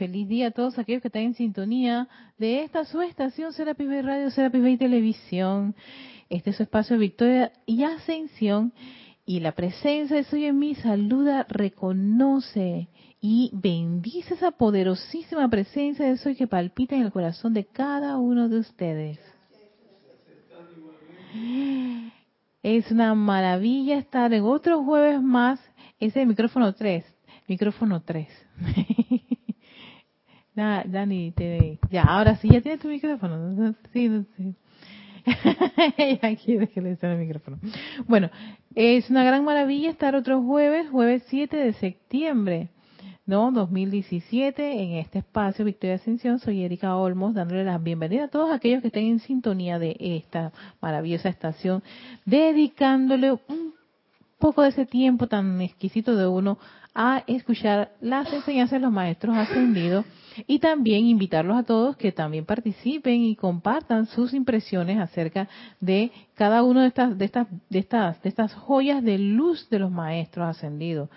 Feliz día a todos aquellos que están en sintonía de esta su estación Serapis Bay Radio, Serapis Bay Televisión. Este es su espacio de victoria y ascensión. Y la presencia de Soy en mí saluda, reconoce y bendice esa poderosísima presencia de Soy que palpita en el corazón de cada uno de ustedes. Es una maravilla estar en otro jueves más. Ese micrófono 3. Micrófono 3. Dani, ya, ahora sí, ya tienes tu micrófono. Sí, sí. ya quiere que le el micrófono. Bueno, es una gran maravilla estar otro jueves, jueves 7 de septiembre. ¿no? 2017 en este espacio Victoria Ascensión. Soy Erika Olmos dándole la bienvenida a todos aquellos que estén en sintonía de esta maravillosa estación, dedicándole un poco de ese tiempo tan exquisito de uno a escuchar las enseñanzas de los maestros ascendidos y también invitarlos a todos que también participen y compartan sus impresiones acerca de cada una de estas de estas de estas de estas joyas de luz de los maestros ascendidos.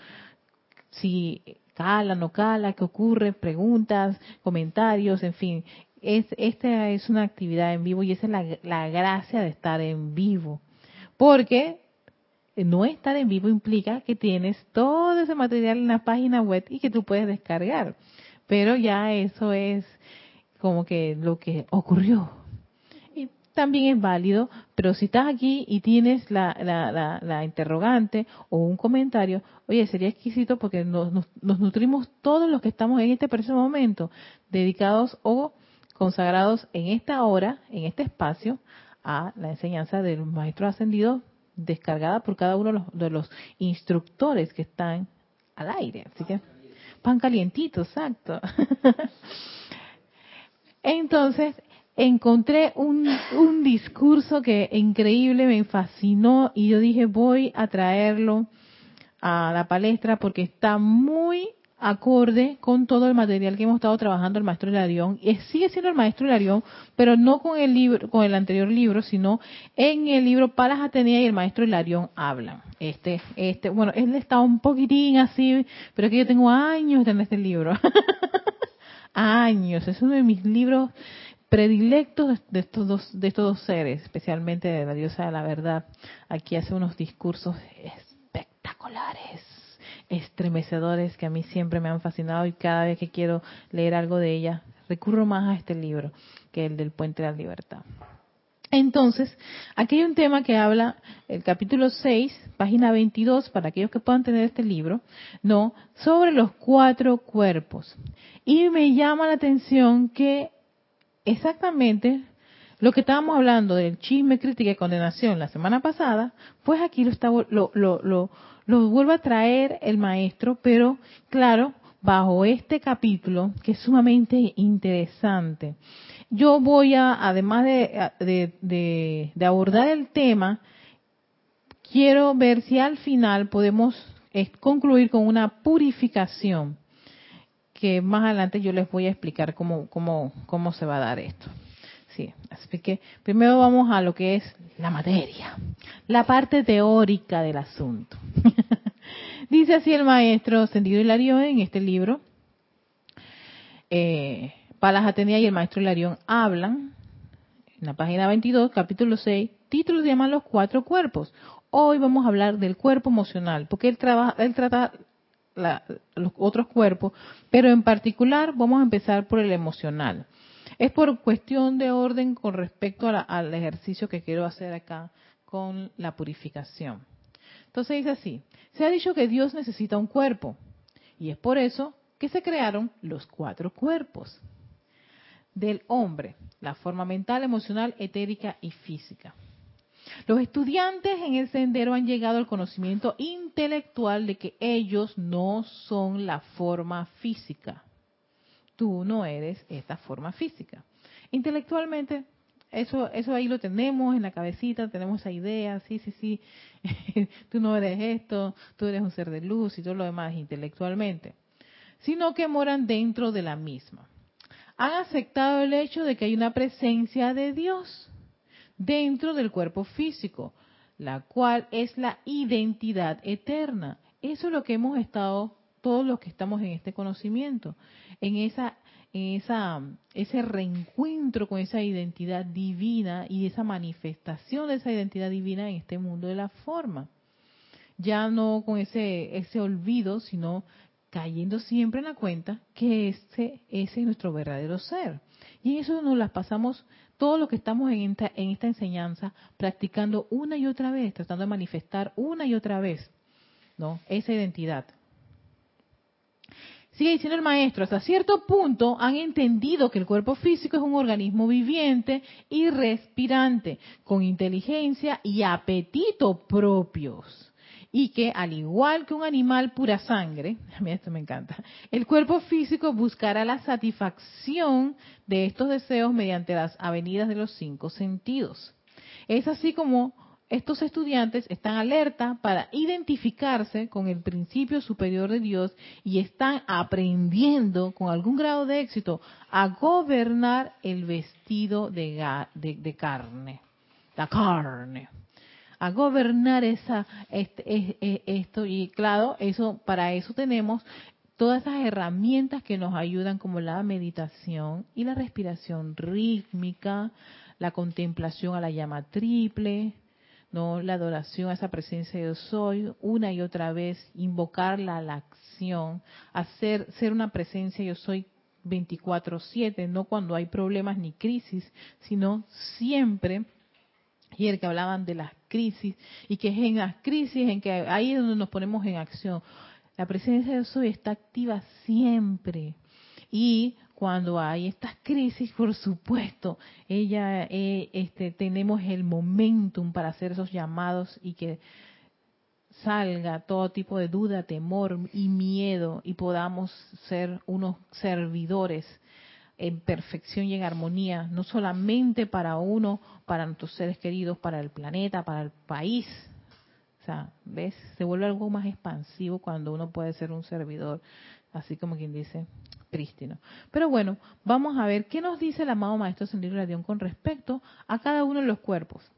Si cala, no cala, qué ocurre, preguntas, comentarios, en fin. Es, esta es una actividad en vivo y esa es la, la gracia de estar en vivo. Porque no estar en vivo implica que tienes todo ese material en la página web y que tú puedes descargar. Pero ya eso es como que lo que ocurrió también es válido, pero si estás aquí y tienes la, la, la, interrogante o un comentario, oye, sería exquisito porque nos, nos, nutrimos todos los que estamos en este preciso momento, dedicados o consagrados en esta hora, en este espacio, a la enseñanza del maestro ascendido descargada por cada uno de los, de los instructores que están al aire. Así que, pan calientito, exacto. Entonces, encontré un, un discurso que increíble, me fascinó y yo dije voy a traerlo a la palestra porque está muy acorde con todo el material que hemos estado trabajando el maestro Hilarión. Sigue siendo el maestro Hilarión, pero no con el libro, con el anterior libro, sino en el libro Palas Atenea y el maestro Hilarión hablan. Este, este, bueno, él está un poquitín así, pero que yo tengo años en este libro. años, es uno de mis libros predilectos de estos dos, de estos dos seres, especialmente de la diosa de la verdad. Aquí hace unos discursos espectaculares, estremecedores que a mí siempre me han fascinado y cada vez que quiero leer algo de ella recurro más a este libro que el del Puente de la Libertad. Entonces, aquí hay un tema que habla el capítulo 6, página 22, para aquellos que puedan tener este libro, no, sobre los cuatro cuerpos. Y me llama la atención que exactamente lo que estábamos hablando del chisme, crítica y condenación la semana pasada, pues aquí lo, está, lo, lo, lo, lo vuelve a traer el maestro, pero claro, bajo este capítulo que es sumamente interesante. Yo voy a, además de, de, de, de abordar el tema, quiero ver si al final podemos eh, concluir con una purificación que más adelante yo les voy a explicar cómo, cómo, cómo se va a dar esto. Sí, así que primero vamos a lo que es la materia, la parte teórica del asunto. Dice así el maestro Sendido Hilarión en este libro. Eh, Palas Atenea y el maestro Hilarión hablan, en la página 22, capítulo 6, títulos llaman los cuatro cuerpos. Hoy vamos a hablar del cuerpo emocional, porque él, trabaja, él trata los otros cuerpos, pero en particular vamos a empezar por el emocional. Es por cuestión de orden con respecto al ejercicio que quiero hacer acá con la purificación. Entonces dice así, se ha dicho que Dios necesita un cuerpo y es por eso que se crearon los cuatro cuerpos del hombre, la forma mental, emocional, etérica y física. Los estudiantes en el sendero han llegado al conocimiento intelectual de que ellos no son la forma física. Tú no eres esta forma física. Intelectualmente, eso, eso ahí lo tenemos en la cabecita, tenemos esa idea, sí, sí, sí, tú no eres esto, tú eres un ser de luz y todo lo demás intelectualmente, sino que moran dentro de la misma. Han aceptado el hecho de que hay una presencia de Dios dentro del cuerpo físico, la cual es la identidad eterna. Eso es lo que hemos estado todos los que estamos en este conocimiento, en esa esa ese reencuentro con esa identidad divina y esa manifestación de esa identidad divina en este mundo de la forma. Ya no con ese ese olvido, sino cayendo siempre en la cuenta que ese, ese es nuestro verdadero ser. Y eso nos las pasamos todo lo que estamos en esta, en esta enseñanza practicando una y otra vez, tratando de manifestar una y otra vez, ¿no? Esa identidad. Sigue diciendo el maestro, hasta cierto punto han entendido que el cuerpo físico es un organismo viviente y respirante, con inteligencia y apetito propios y que al igual que un animal pura sangre, a mí esto me encanta, el cuerpo físico buscará la satisfacción de estos deseos mediante las avenidas de los cinco sentidos. Es así como estos estudiantes están alerta para identificarse con el principio superior de Dios y están aprendiendo con algún grado de éxito a gobernar el vestido de, de carne, la carne. A gobernar esa este, esto. Y claro eso para eso tenemos todas esas herramientas que nos ayudan como la meditación y la respiración rítmica la contemplación a la llama triple no la adoración a esa presencia de yo soy una y otra vez invocarla a la acción hacer ser una presencia yo soy 24/7 no cuando hay problemas ni crisis sino siempre y el que hablaban de las crisis y que es en las crisis en que ahí es donde nos ponemos en acción. La presencia de soy está activa siempre y cuando hay estas crisis, por supuesto, ella eh, este, tenemos el momentum para hacer esos llamados y que salga todo tipo de duda, temor y miedo y podamos ser unos servidores en perfección y en armonía, no solamente para uno, para nuestros seres queridos, para el planeta, para el país. O sea, ¿ves? Se vuelve algo más expansivo cuando uno puede ser un servidor, así como quien dice, Pero bueno, vamos a ver qué nos dice el amado Maestro Sendido Radión con respecto a cada uno de los cuerpos.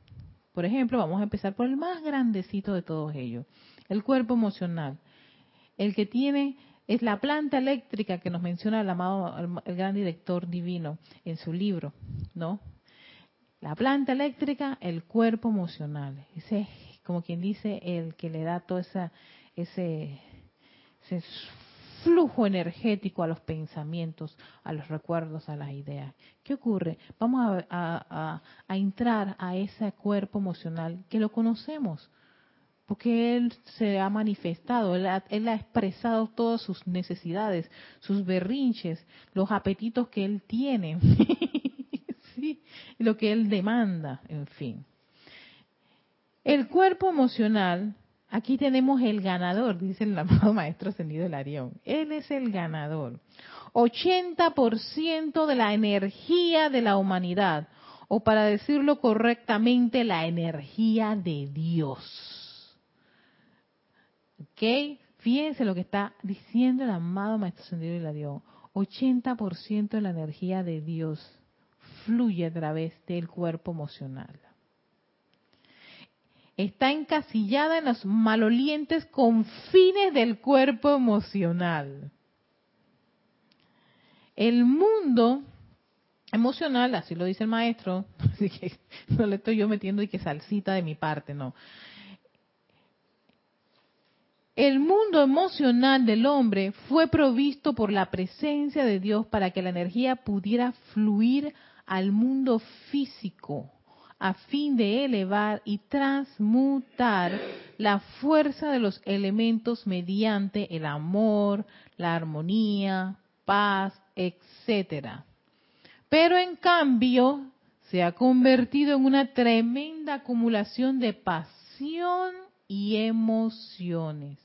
Por ejemplo, vamos a empezar por el más grandecito de todos ellos, el cuerpo emocional. El que tiene es la planta eléctrica que nos menciona el amado, el, gran director divino en su libro, ¿no? La planta eléctrica, el cuerpo emocional. Ese es como quien dice el que le da todo esa, ese, ese flujo energético a los pensamientos, a los recuerdos, a las ideas. ¿Qué ocurre? Vamos a, entrar a ese cuerpo emocional que lo conocemos porque Él se ha manifestado, él ha, expresado todas sus necesidades, sus berrinches, los apetitos que Él tiene, ¿sí? lo que Él demanda, en fin. El cuerpo emocional, aquí tenemos el ganador, dice el amado Maestro Ascendido Arión. Él es el ganador. 80% de la energía de la humanidad, o para decirlo correctamente, la energía de Dios ¿Ok? Fíjense lo que está diciendo el amado Maestro Sendido y la Dios. 80% de la energía de Dios fluye a través del cuerpo emocional. Está encasillada en los malolientes confines del cuerpo emocional. El mundo emocional, así lo dice el maestro, así que no le estoy yo metiendo y que salsita de mi parte, no. El mundo emocional del hombre fue provisto por la presencia de Dios para que la energía pudiera fluir al mundo físico a fin de elevar y transmutar la fuerza de los elementos mediante el amor, la armonía, paz, etcétera. Pero en cambio se ha convertido en una tremenda acumulación de pasión y emociones.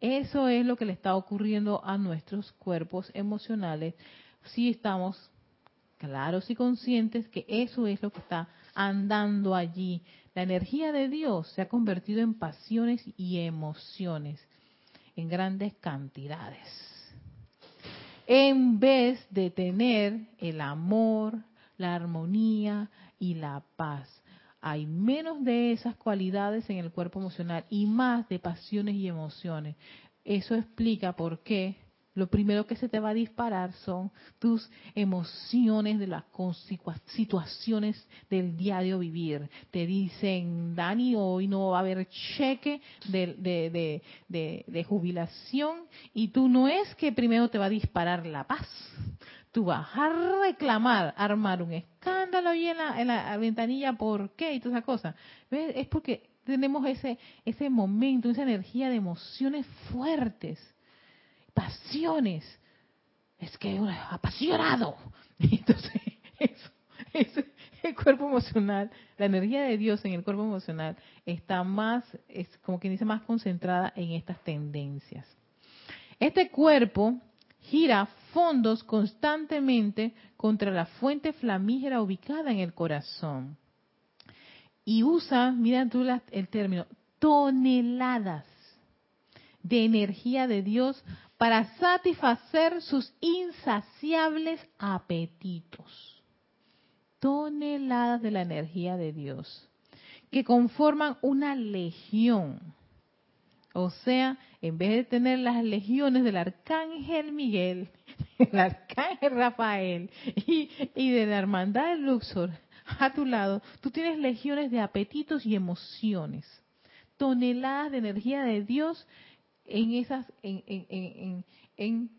Eso es lo que le está ocurriendo a nuestros cuerpos emocionales si estamos claros y conscientes que eso es lo que está andando allí. La energía de Dios se ha convertido en pasiones y emociones en grandes cantidades. En vez de tener el amor, la armonía y la paz hay menos de esas cualidades en el cuerpo emocional y más de pasiones y emociones. eso explica por qué lo primero que se te va a disparar son tus emociones de las situaciones del diario vivir. Te dicen, Dani, hoy no va a haber cheque de, de, jubilación y tú no es que primero te va a disparar la paz. Tú vas a reclamar, armar un escándalo ahí en la, en la ventanilla, ¿por qué? Y todas esas cosas. Es porque tenemos ese, ese momento, esa energía de emociones fuertes pasiones. Es que apasionado. Entonces, eso, el cuerpo emocional, la energía de Dios en el cuerpo emocional está más, es como quien dice, más concentrada en estas tendencias. Este cuerpo gira fondos constantemente contra la fuente flamígera ubicada en el corazón. Y usa, mira tú el término, toneladas de energía de Dios para satisfacer sus insaciables apetitos. Toneladas de la energía de Dios, que conforman una legión. O sea, en vez de tener las legiones del arcángel Miguel, del arcángel Rafael y, y de la hermandad de Luxor a tu lado, tú tienes legiones de apetitos y emociones. Toneladas de energía de Dios en esas en, en, en,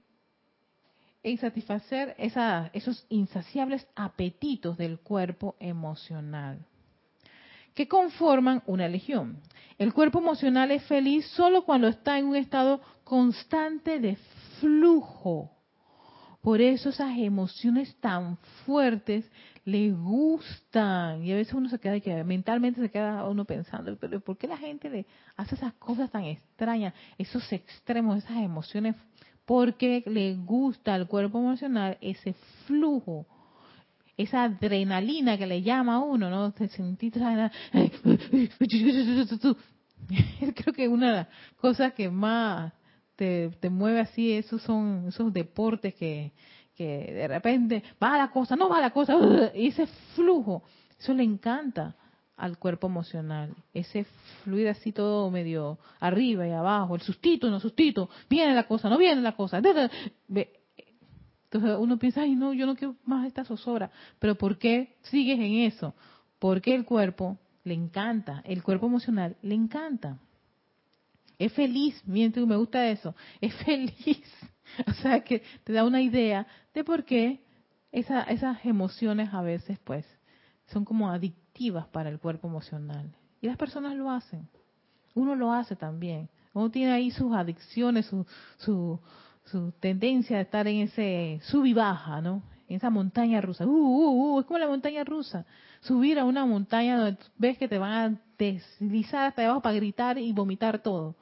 en satisfacer esa, esos insaciables apetitos del cuerpo emocional que conforman una legión. El cuerpo emocional es feliz solo cuando está en un estado constante de flujo. Por eso esas emociones tan fuertes le gustan. Y a veces uno se queda, que mentalmente se queda uno pensando, pero ¿por qué la gente hace esas cosas tan extrañas, esos extremos, esas emociones? Porque le gusta al cuerpo emocional ese flujo, esa adrenalina que le llama a uno, ¿no? Sentir Creo que una de las cosas que más te, te mueve así, esos son esos deportes que, que de repente va la cosa, no va la cosa, y ese flujo, eso le encanta al cuerpo emocional, ese fluir así todo medio arriba y abajo, el sustito, no sustito, viene la cosa, no viene la cosa. Entonces uno piensa, ay no, yo no quiero más esta zozobra, pero ¿por qué sigues en eso? Porque el cuerpo le encanta, el cuerpo emocional le encanta. Es feliz, miento me gusta eso, es feliz O sea que te da una idea de por qué esas emociones a veces pues son como adictivas para el cuerpo emocional. Y las personas lo hacen. Uno lo hace también. Uno tiene ahí sus adicciones, su, su, su tendencia de estar en ese sub y baja, ¿no? En esa montaña rusa. Uh, uh, uh, es como la montaña rusa. Subir a una montaña donde ves que te van a deslizar hasta abajo para gritar y vomitar todo.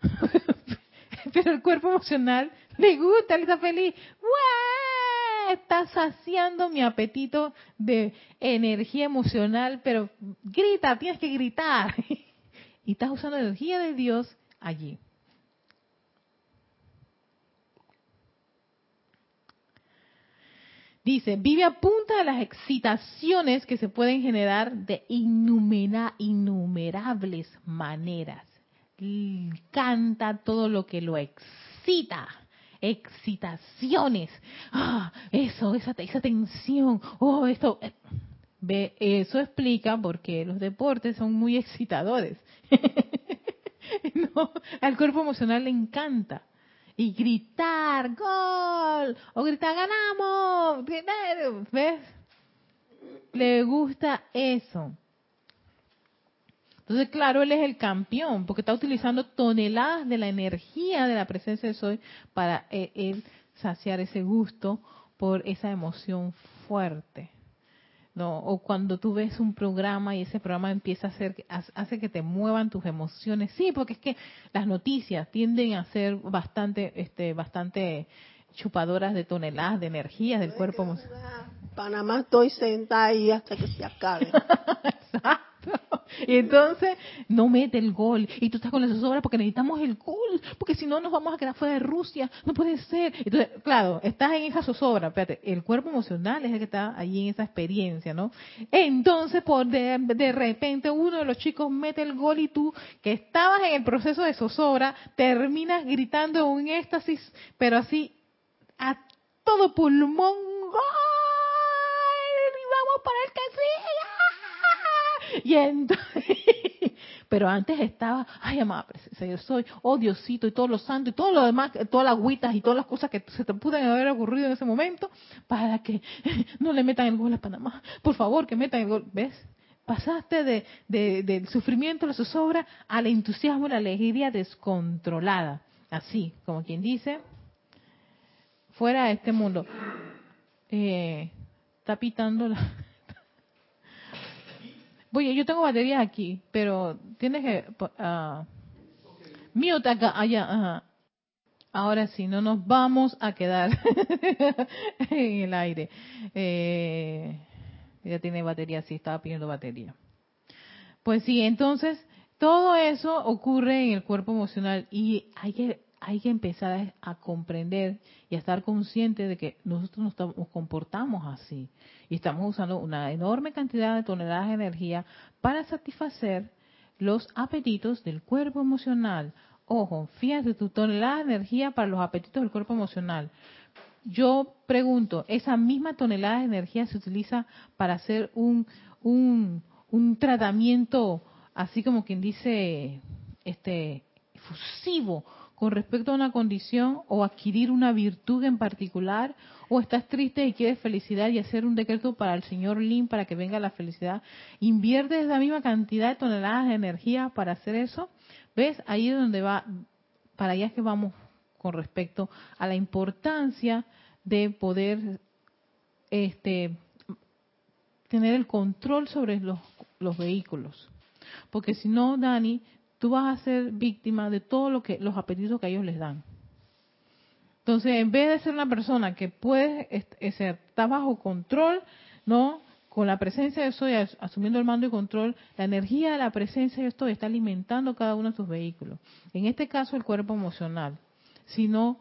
Pero el cuerpo emocional le gusta, él feliz. Está saciando mi apetito de energía emocional, pero grita, tienes que gritar. Y estás usando la energía de Dios allí. Dice, vive a punta de las excitaciones que se pueden generar de innumerables maneras. Canta todo lo que lo excita excitaciones. Ah, eso, esa, esa tensión. Oh, esto. Eso explica por qué los deportes son muy excitadores. no, al cuerpo emocional le encanta. Y gritar, gol, o gritar, ganamos, ¿ves? Le gusta eso. Entonces, claro, él es el campeón, porque está utilizando toneladas de la energía de la presencia de Soy para eh, él saciar ese gusto por esa emoción fuerte. ¿no? O cuando tú ves un programa y ese programa empieza a hacer, hace que te muevan tus emociones. Sí, porque es que las noticias tienden a ser bastante, este, bastante chupadoras de toneladas de energía del cuerpo. Panamá estoy sentada ahí hasta que se acabe. y entonces no mete el gol. Y tú estás con la zozobra porque necesitamos el gol, porque si no nos vamos a quedar fuera de Rusia. No puede ser. Entonces, claro, estás en esa zozobra. Espérate, el cuerpo emocional es el que está allí en esa experiencia, ¿no? Entonces, por de, de repente, uno de los chicos mete el gol y tú, que estabas en el proceso de zozobra, terminas gritando un éxtasis, pero así a todo pulmón. Y vamos para el Y entonces, pero antes estaba, ay, amada presencia, yo soy, oh Diosito, y todos los santos, y todo lo demás, todas las agüitas y todas las cosas que se te pudieran haber ocurrido en ese momento, para que no le metan el gol a Panamá. Por favor, que metan el gol. ¿Ves? Pasaste de, de, del sufrimiento, la zozobra, al entusiasmo, la alegría descontrolada. Así, como quien dice, fuera de este mundo. Eh, está pitando la... Oye, yo tengo baterías aquí, pero tienes que... Uh, mute acá, allá, Ahora sí, no nos vamos a quedar en el aire. Eh, ya tiene batería, sí, estaba pidiendo batería. Pues sí, entonces todo eso ocurre en el cuerpo emocional y hay que hay que empezar a, comprender y a estar consciente de que nosotros nos, comportamos así y estamos usando una enorme cantidad de toneladas de energía para satisfacer los apetitos del cuerpo emocional. Ojo, fíjate, tu tonelada de energía para los apetitos del cuerpo emocional. Yo pregunto, ¿esa misma tonelada de energía se utiliza para hacer un, un, un tratamiento, así como quien dice, este, fusivo con respecto a una condición o adquirir una virtud en particular, o estás triste y quieres felicidad y hacer un decreto para el señor Lin para que venga la felicidad, inviertes la misma cantidad de toneladas de energía para hacer eso, ¿ves? Ahí es donde va, para allá es que vamos con respecto a la importancia de poder este, tener el control sobre los, los vehículos. Porque si no, Dani, tú vas a ser víctima de todo lo que los apetitos que ellos les dan. Entonces, en vez de ser una persona que puede estar bajo control, ¿no? Con la presencia de soy, asumiendo el mando y control, la energía de la presencia de estoy está alimentando cada uno de tus vehículos. En este caso, el cuerpo emocional. Si no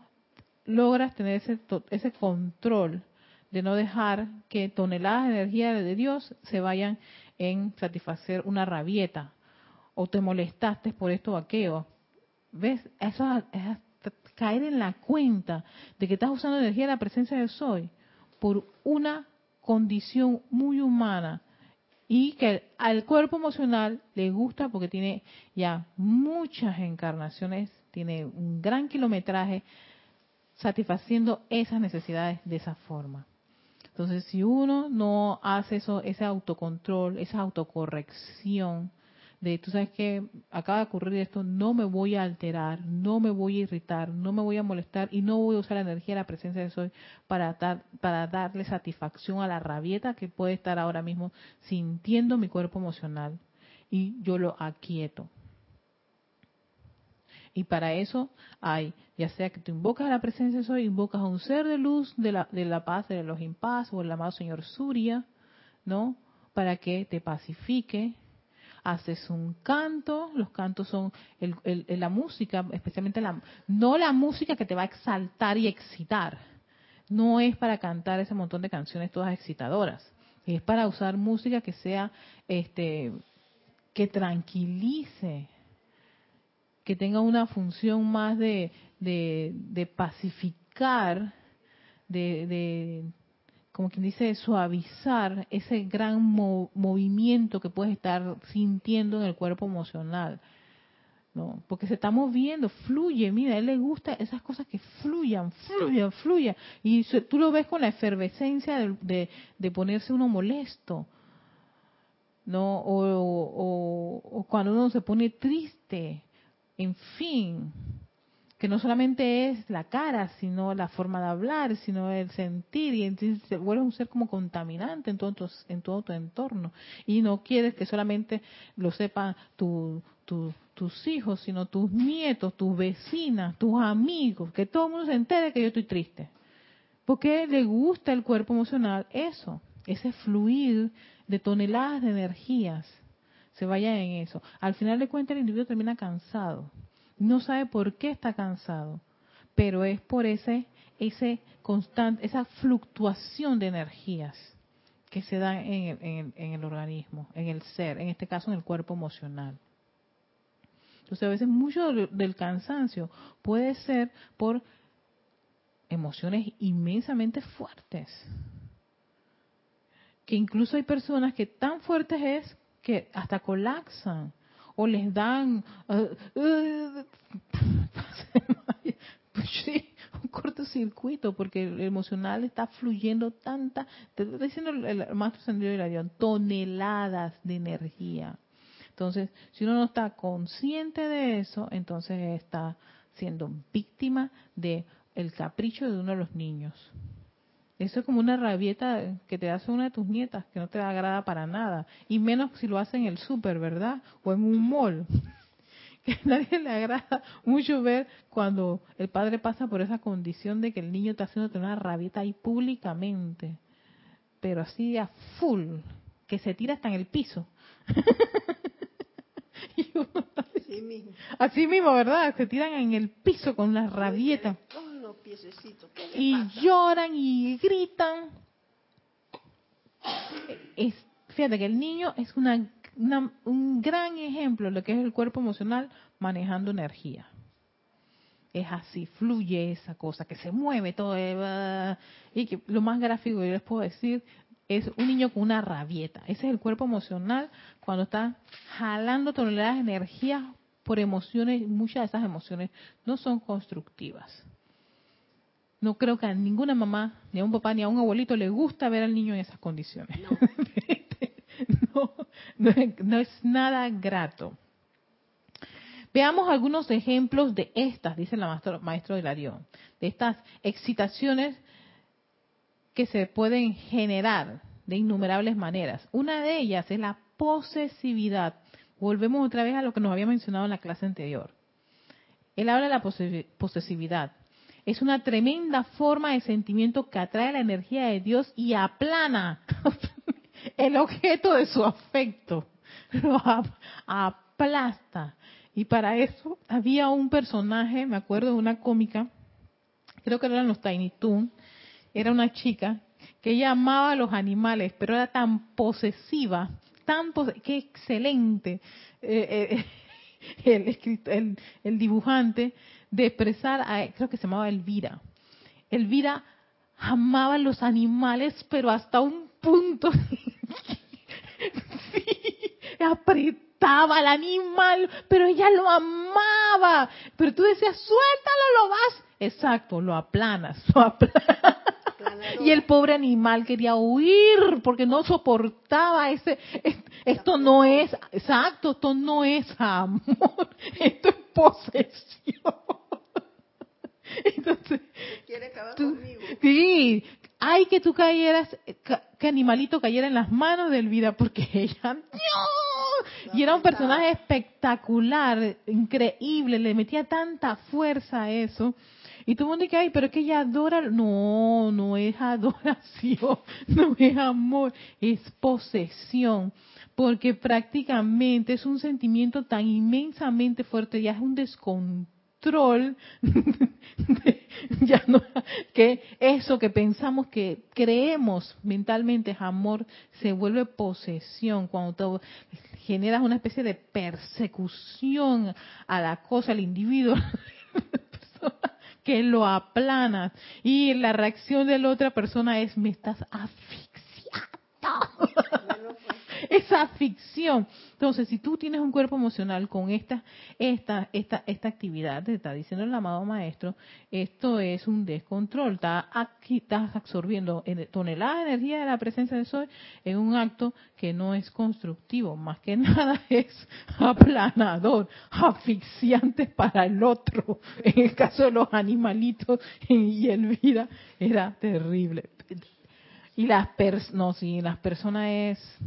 logras tener ese, ese control de no dejar que toneladas de energía de Dios se vayan en satisfacer una rabieta, o te molestaste por esto o aquello. ¿Ves? Eso es caer en la cuenta de que estás usando energía de la presencia de soy por una condición muy humana y que al cuerpo emocional le gusta porque tiene ya muchas encarnaciones, tiene un gran kilometraje satisfaciendo esas necesidades de esa forma. Entonces, si uno no hace eso, ese autocontrol, esa autocorrección, de, tú sabes que acaba de ocurrir esto, no me voy a alterar, no me voy a irritar, no me voy a molestar y no voy a usar la energía de la presencia de soy para, dar, para darle satisfacción a la rabieta que puede estar ahora mismo sintiendo mi cuerpo emocional y yo lo aquieto. Y para eso hay, ya sea que tú invocas a la presencia de soy, invocas a un ser de luz de la, de la paz, de los impas o el amado Señor Surya, ¿no? Para que te pacifique, haces un canto, los cantos son la música, especialmente la, no la música que te va a exaltar y excitar, no es para cantar ese montón de canciones todas excitadoras, es para usar música que sea, este, que tranquilice, que tenga una función más de, de, pacificar, de, como quien dice, suavizar ese gran movimiento que puedes estar sintiendo en el cuerpo emocional. ¿no? Porque se está moviendo, fluye, mira, a él le gusta esas cosas que fluyan, fluyan, fluyan. Y tú lo ves con la efervescencia de, ponerse uno molesto, ¿no? O cuando uno se pone triste, en fin, que no solamente es la cara, sino la forma de hablar, sino el sentir, y entonces se vuelve un ser como contaminante en todo tu, en todo tu entorno. Y no quieres que solamente lo sepan tus hijos, sino tus nietos, tus vecinas, tus amigos, que todo el mundo se entere que yo estoy triste. Porque le gusta el cuerpo emocional eso, ese fluir de toneladas de energías se vaya en eso. Al final de cuentas el individuo termina cansado. No sabe por qué está cansado, pero es por ese, ese constante, esa fluctuación de energías que se da en el, en el organismo, en el ser, en este caso en el cuerpo emocional. Entonces a veces mucho del cansancio puede ser por emociones inmensamente fuertes. Que incluso hay personas que tan fuertes es que hasta colapsan o les dan uh, uh, un cortocircuito porque el emocional está fluyendo tanta, te está diciendo el, el maestro Sendero de la toneladas de energía. Entonces, si uno no está consciente de eso, entonces está siendo víctima de el capricho de uno de los niños. Eso es como una rabieta que te hace una de tus nietas, que no te agrada para nada. Y menos si lo hace en el súper, ¿verdad? O en un mall. Que a nadie le agrada mucho ver cuando el padre pasa por esa condición de que el niño está haciendo una rabieta ahí públicamente. Pero así a full, que se tira hasta en el piso. así, mismo. así mismo, ¿verdad? Se tiran en el piso con la rabieta y lloran y gritan. Es, fíjate que el niño es una, un gran ejemplo de lo que es el cuerpo emocional manejando energía. Es así, fluye esa cosa, que se mueve todo. Eh, y que lo más gráfico que yo les puedo decir es un niño con una rabieta. Ese es el cuerpo emocional cuando está jalando toneladas de energía por emociones, muchas de esas emociones no son constructivas. No creo que a ninguna mamá, ni a un papá, ni a un abuelito le gusta ver al niño en esas condiciones. No, no, es, nada grato. Veamos algunos ejemplos de estas, dice el maestro, maestro de Larión, de estas excitaciones que se pueden generar de innumerables maneras. Una de ellas es la posesividad. Volvemos otra vez a lo que nos había mencionado en la clase anterior. Él habla de la posesividad. Es una tremenda forma de sentimiento que atrae la energía de Dios y aplana el objeto de su afecto. Lo aplasta. Y para eso había un personaje, me acuerdo de una cómica, creo que eran los Tiny Toon, era una chica que ella amaba a los animales, pero era tan posesiva, tan que excelente eh, eh, el, el dibujante, de expresar, a, creo que se llamaba Elvira. Elvira amaba a los animales, pero hasta un punto. sí, apretaba al animal, pero ella lo amaba. Pero tú decías, suéltalo, lo vas. Exacto, lo aplanas, lo aplanas. Y el pobre animal quería huir porque no soportaba ese. Esto no es, exacto, esto no es amor, esto es posesión. Entonces, quiere acabar conmigo. Sí, hay que tú cayeras, que animalito cayera en las manos de Elvira, porque ella, y era un personaje espectacular, increíble, le metía tanta fuerza a eso. Y todo el mundo dice, ay, pero es que ella adora. No, no es adoración, no es amor, es posesión. Porque prácticamente es un sentimiento tan inmensamente fuerte, ya es un descontrol control, ya no, que eso que pensamos que creemos mentalmente es amor, se vuelve posesión cuando generas una especie de persecución a la cosa, al individuo, que lo aplanas y la reacción de la otra persona es me estás asfixiando. esa ficción. Entonces, si tú tienes un cuerpo emocional con esta, esta, esta, esta actividad, te está diciendo el amado maestro, esto es un descontrol. Está aquí, estás absorbiendo toneladas de energía de la presencia de Sol en un acto que no es constructivo, más que nada es aplanador, asfixiante para el otro. En el caso de los animalitos y Elvira, era terrible. Y las, pers no, sí, las personas es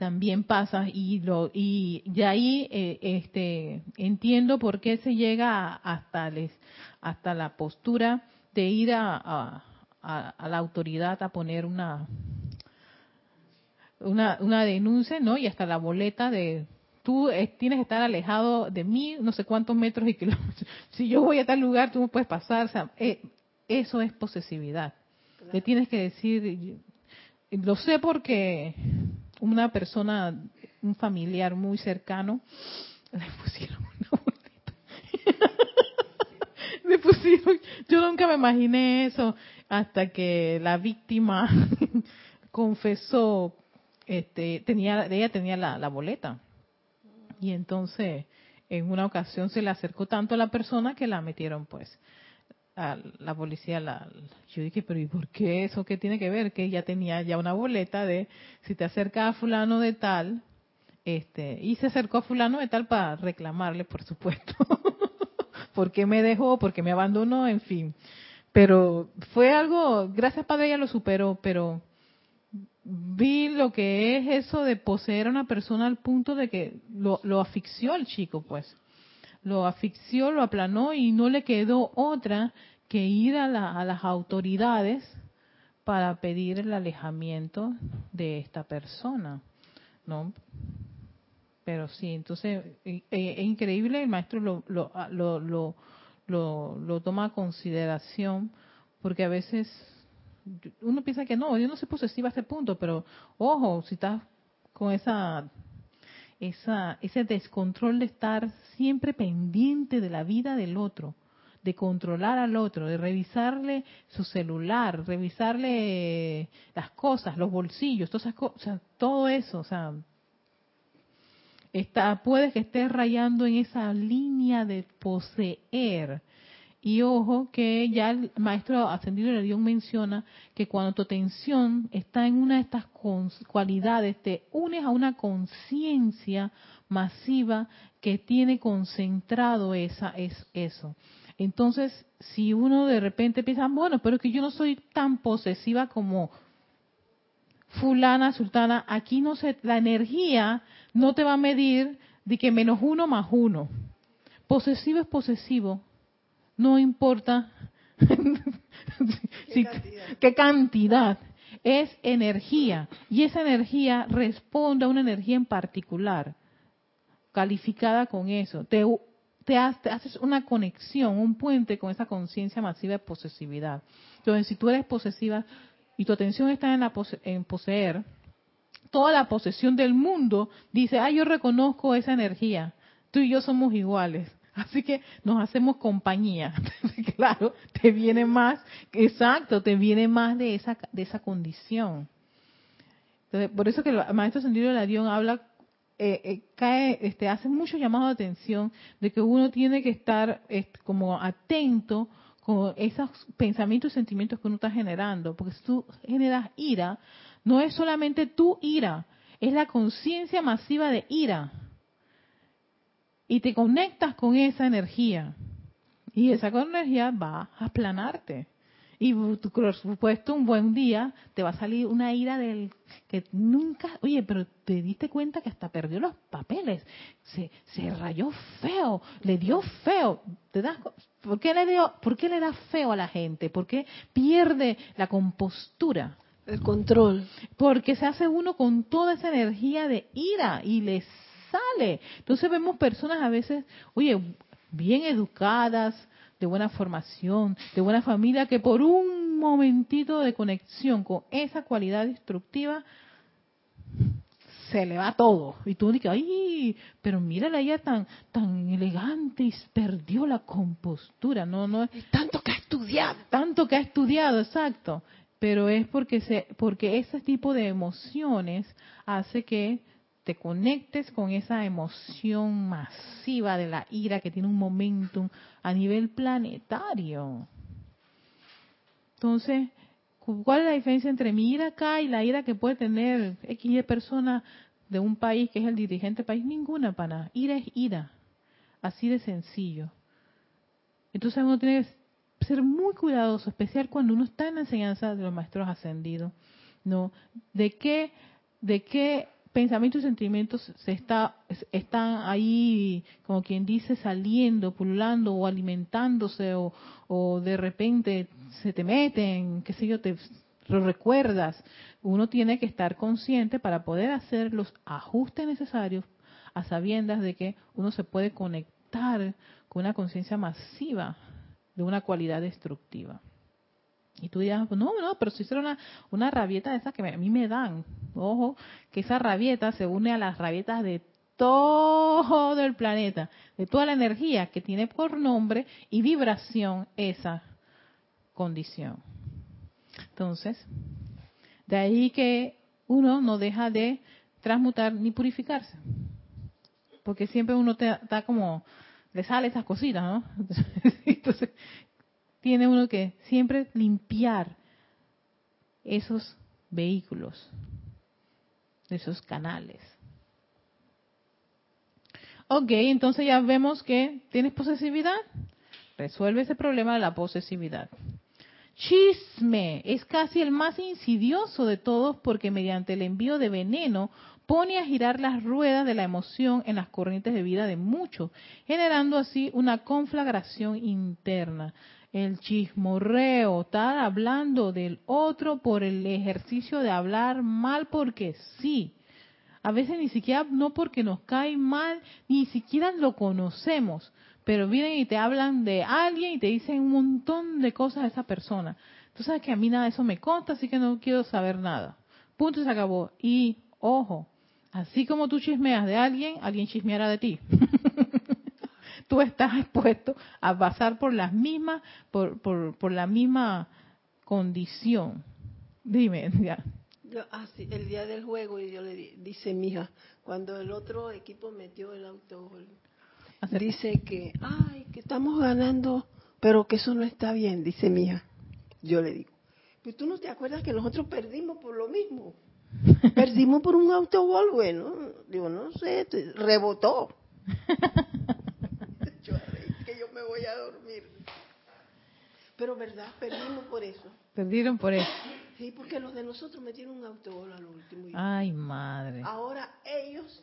también pasa y lo y de ahí eh, este entiendo por qué se llega hasta les, hasta la postura de ir a, a, la autoridad a poner una una, una denuncia, ¿no? Y hasta la boleta de tú eh, tienes que estar alejado de mí no sé cuántos metros y kilómetros. Si yo voy a tal lugar, tú me puedes pasar. O sea, eh, eso es posesividad. Le tienes que decir, lo sé porque una persona, un familiar muy cercano, le pusieron una boleta. le pusieron, yo nunca me imaginé eso hasta que la víctima confesó, este, tenía, ella tenía la, la boleta. Y entonces, en una ocasión se le acercó tanto a la persona que la metieron, pues, a la policía. La, yo dije, pero ¿y por qué eso? ¿Qué tiene que ver? Que ella tenía ya una boleta de si te acerca a fulano de tal, este, y se acercó a fulano de tal para reclamarle, por supuesto. ¿Por qué me dejó? ¿Por qué me abandonó? En fin. Pero fue algo, gracias Padre ella lo superó, pero vi lo que es eso de poseer a una persona al punto de que lo, lo asfixió al chico, pues. Lo asfixió, lo aplanó y no le quedó otra que ir a, a las autoridades para pedir el alejamiento de esta persona, ¿no? Pero sí, entonces eh, eh, es increíble, el maestro lo, lo, lo, lo, lo, lo toma a consideración porque a veces uno piensa que no, yo no soy posesiva a este punto, pero ojo, si estás con esa, esa, ese descontrol de estar siempre pendiente de la vida del otro, de controlar al otro, de revisarle su celular, revisarle las cosas, los bolsillos, todas esas cosas, todo eso, o sea, está, puede que estés rayando en esa línea de poseer y ojo que ya el maestro ascendido Dios menciona que cuando tu atención está en una de estas cualidades, te unes a una conciencia masiva que tiene concentrado esa, es eso. Entonces, si uno de repente piensa, bueno, pero es que yo no soy tan posesiva como fulana, sultana, aquí no se, la energía no te va a medir de que menos uno más uno. Posesivo es posesivo, no importa ¿Qué, cantidad? es energía y esa energía responde a una energía en particular calificada con eso te, te, haces una conexión un puente con esa conciencia masiva de posesividad entonces si tú eres posesiva y tu atención está en, la en poseer toda la posesión del mundo dice ah yo reconozco esa energía tú y yo somos iguales Así que nos hacemos compañía. claro, te viene más, exacto, te viene más de esa, de esa condición. Entonces, por eso que el maestro Sentido de la Dion habla, eh, eh, cae, este, hace mucho llamado de atención de que uno tiene que estar este, como atento con esos pensamientos y sentimientos que uno está generando, porque si tú generas ira, no es solamente tu ira, es la conciencia masiva de ira y te conectas con esa energía. Y esa energía va a aplanarte. Y por supuesto, un buen día te va a salir una ira del que nunca, oye, pero te diste cuenta que hasta perdió los papeles, se, se rayó feo, le dio feo. ¿Te das, ¿por, qué le dio, ¿Por qué le da feo a la gente? ¿Por qué pierde la compostura? El control. Porque se hace uno con toda esa energía de ira y les sale. Entonces vemos personas a veces, oye, bien educadas, de buena formación, de buena familia, que por un momentito de conexión con esa cualidad destructiva, se le va todo. Y tú dices, ay, pero mírala ella tan, tan elegante y perdió la compostura. No, no tanto que ha estudiado. Tanto que ha estudiado, exacto. Pero es porque se, porque ese tipo de emociones hace que te conectes con esa emoción masiva de la ira que tiene un momentum a nivel planetario. Entonces, ¿cuál es la diferencia entre mi ira acá y la ira que puede tener X persona de un país que es el dirigente país? Ninguna, pana. Ira es ira. Así de sencillo. Entonces uno tiene que ser muy cuidadoso, especial cuando uno está en la enseñanza de los maestros ascendidos. ¿No? ¿De qué, de qué pensamientos y sentimientos se está, están ahí, como quien dice, saliendo, pululando o alimentándose o, o de repente se te meten, qué sé yo, te lo recuerdas. Uno tiene que estar consciente para poder hacer los ajustes necesarios a sabiendas de que uno se puede conectar con una conciencia masiva de una cualidad destructiva. Y tú dirás, no, no, pero si será una, una rabieta de esas que a mí me dan. Ojo, que esa rabieta se une a las rabietas de todo el planeta, de toda la energía que tiene por nombre y vibración esa condición. Entonces, de ahí que uno no deja de transmutar ni purificarse. Porque siempre uno está como, le sale esas cositas, ¿no? Entonces, tiene uno que siempre limpiar esos vehículos, esos canales. Ok, entonces ya vemos que tienes posesividad. Resuelve ese problema de la posesividad. Chisme es casi el más insidioso de todos porque mediante el envío de veneno pone a girar las ruedas de la emoción en las corrientes de vida de muchos, generando así una conflagración interna. El chismorreo, estar hablando del otro por el ejercicio de hablar mal porque sí. A veces ni siquiera no porque nos cae mal, ni siquiera lo conocemos, pero vienen y te hablan de alguien y te dicen un montón de cosas de esa persona. Tú sabes que a mí nada de eso me consta, así que no quiero saber nada. Punto se acabó. Y ojo, así como tú chismeas de alguien, alguien chismeará de ti. tú estás expuesto a pasar por las mismas, por, por, por la misma condición. Dime, ya. Yo, ah, sí, el día del juego, y yo le di, dice mi hija, cuando el otro equipo metió el autogol, dice que, ay, que estamos ganando, pero que eso no está bien, dice mi hija. Yo le digo, pues tú no te acuerdas que nosotros perdimos por lo mismo. Perdimos por un autogol, bueno, digo, no sé, rebotó. yo, que yo me voy a dormir. Pero verdad, perdimos por eso. Perdieron por eso. Sí, porque los de nosotros metieron un autogol al último. Ay, madre. Ahora ellos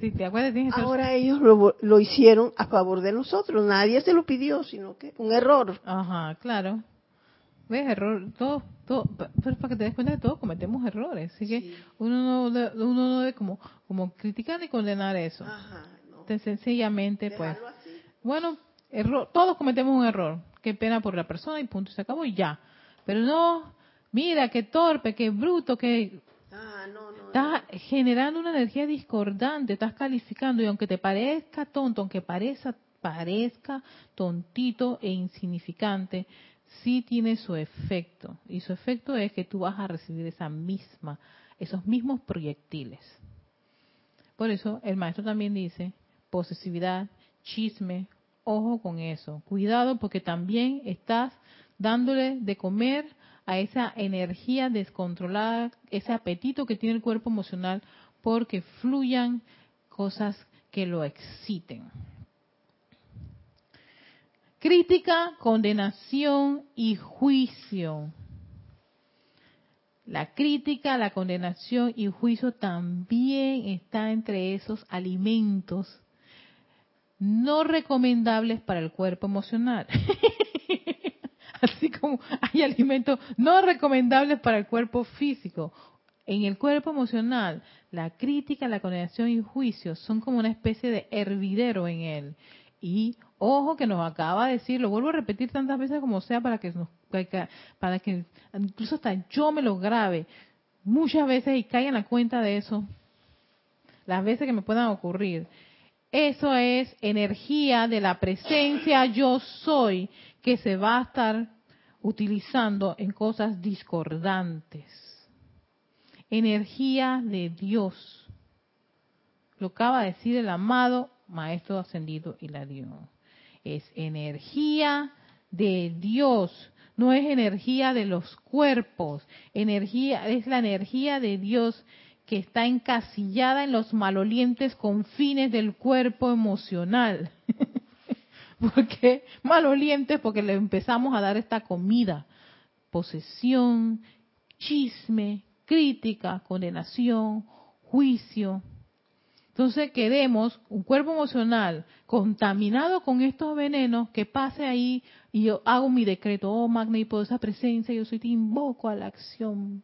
Sí, ¿te acuerdas? Tienes que ser- Ahora ellos lo, lo hicieron a favor de nosotros. Nadie se lo pidió, sino que un error. Ajá, claro. ¿Ves? Error, todo, todo, pero para que te des cuenta todos cometemos errores. Así que Sí. uno no, de- uno no debe como, como criticar ni condenar eso. Ajá, no. Entonces, sencillamente, pues, Dejarlo así. bueno, error, todos cometemos un error. Qué pena por la persona y punto, se acabó y ya. Pero no, mira, qué torpe, qué bruto, qué... Ah, no, no. Estás generando una energía discordante, estás calificando y aunque te parezca tonto, aunque parezca, parezca tontito e insignificante, sí tiene su efecto. Y su efecto es que tú vas a recibir esa misma, esos mismos proyectiles. Por eso el maestro también dice, posesividad, chisme, ojo con eso. Cuidado porque también estás dándole de comer a esa energía descontrolada, ese apetito que tiene el cuerpo emocional porque fluyan cosas que lo exciten. Crítica, condenación y juicio. La crítica, la condenación y juicio también está entre esos alimentos no recomendables para el cuerpo emocional. Así como hay alimentos no recomendables para el cuerpo físico. En el cuerpo emocional, la crítica, la condenación y juicio son como una especie de hervidero en él. Y ojo que nos acaba de decir, lo vuelvo a repetir tantas veces como sea para que nos, para que incluso hasta yo me lo grabe muchas veces y caiga en la cuenta de eso, las veces que me puedan ocurrir. Eso es energía de la presencia yo soy que se va a estar utilizando en cosas discordantes. Energía de Dios. Lo acaba de decir el amado Maestro Ascendido Hilarión. Es energía de Dios, no es energía de los cuerpos. Energía es la energía de Dios que está encasillada en los malolientes confines del cuerpo emocional. ¿Por qué malolientes? Porque le empezamos a dar esta comida. Posesión, chisme, crítica, condenación, juicio. Entonces queremos un cuerpo emocional contaminado con estos venenos que pase ahí y yo hago mi decreto, oh magna y poderosa presencia, yo soy te invoco a la acción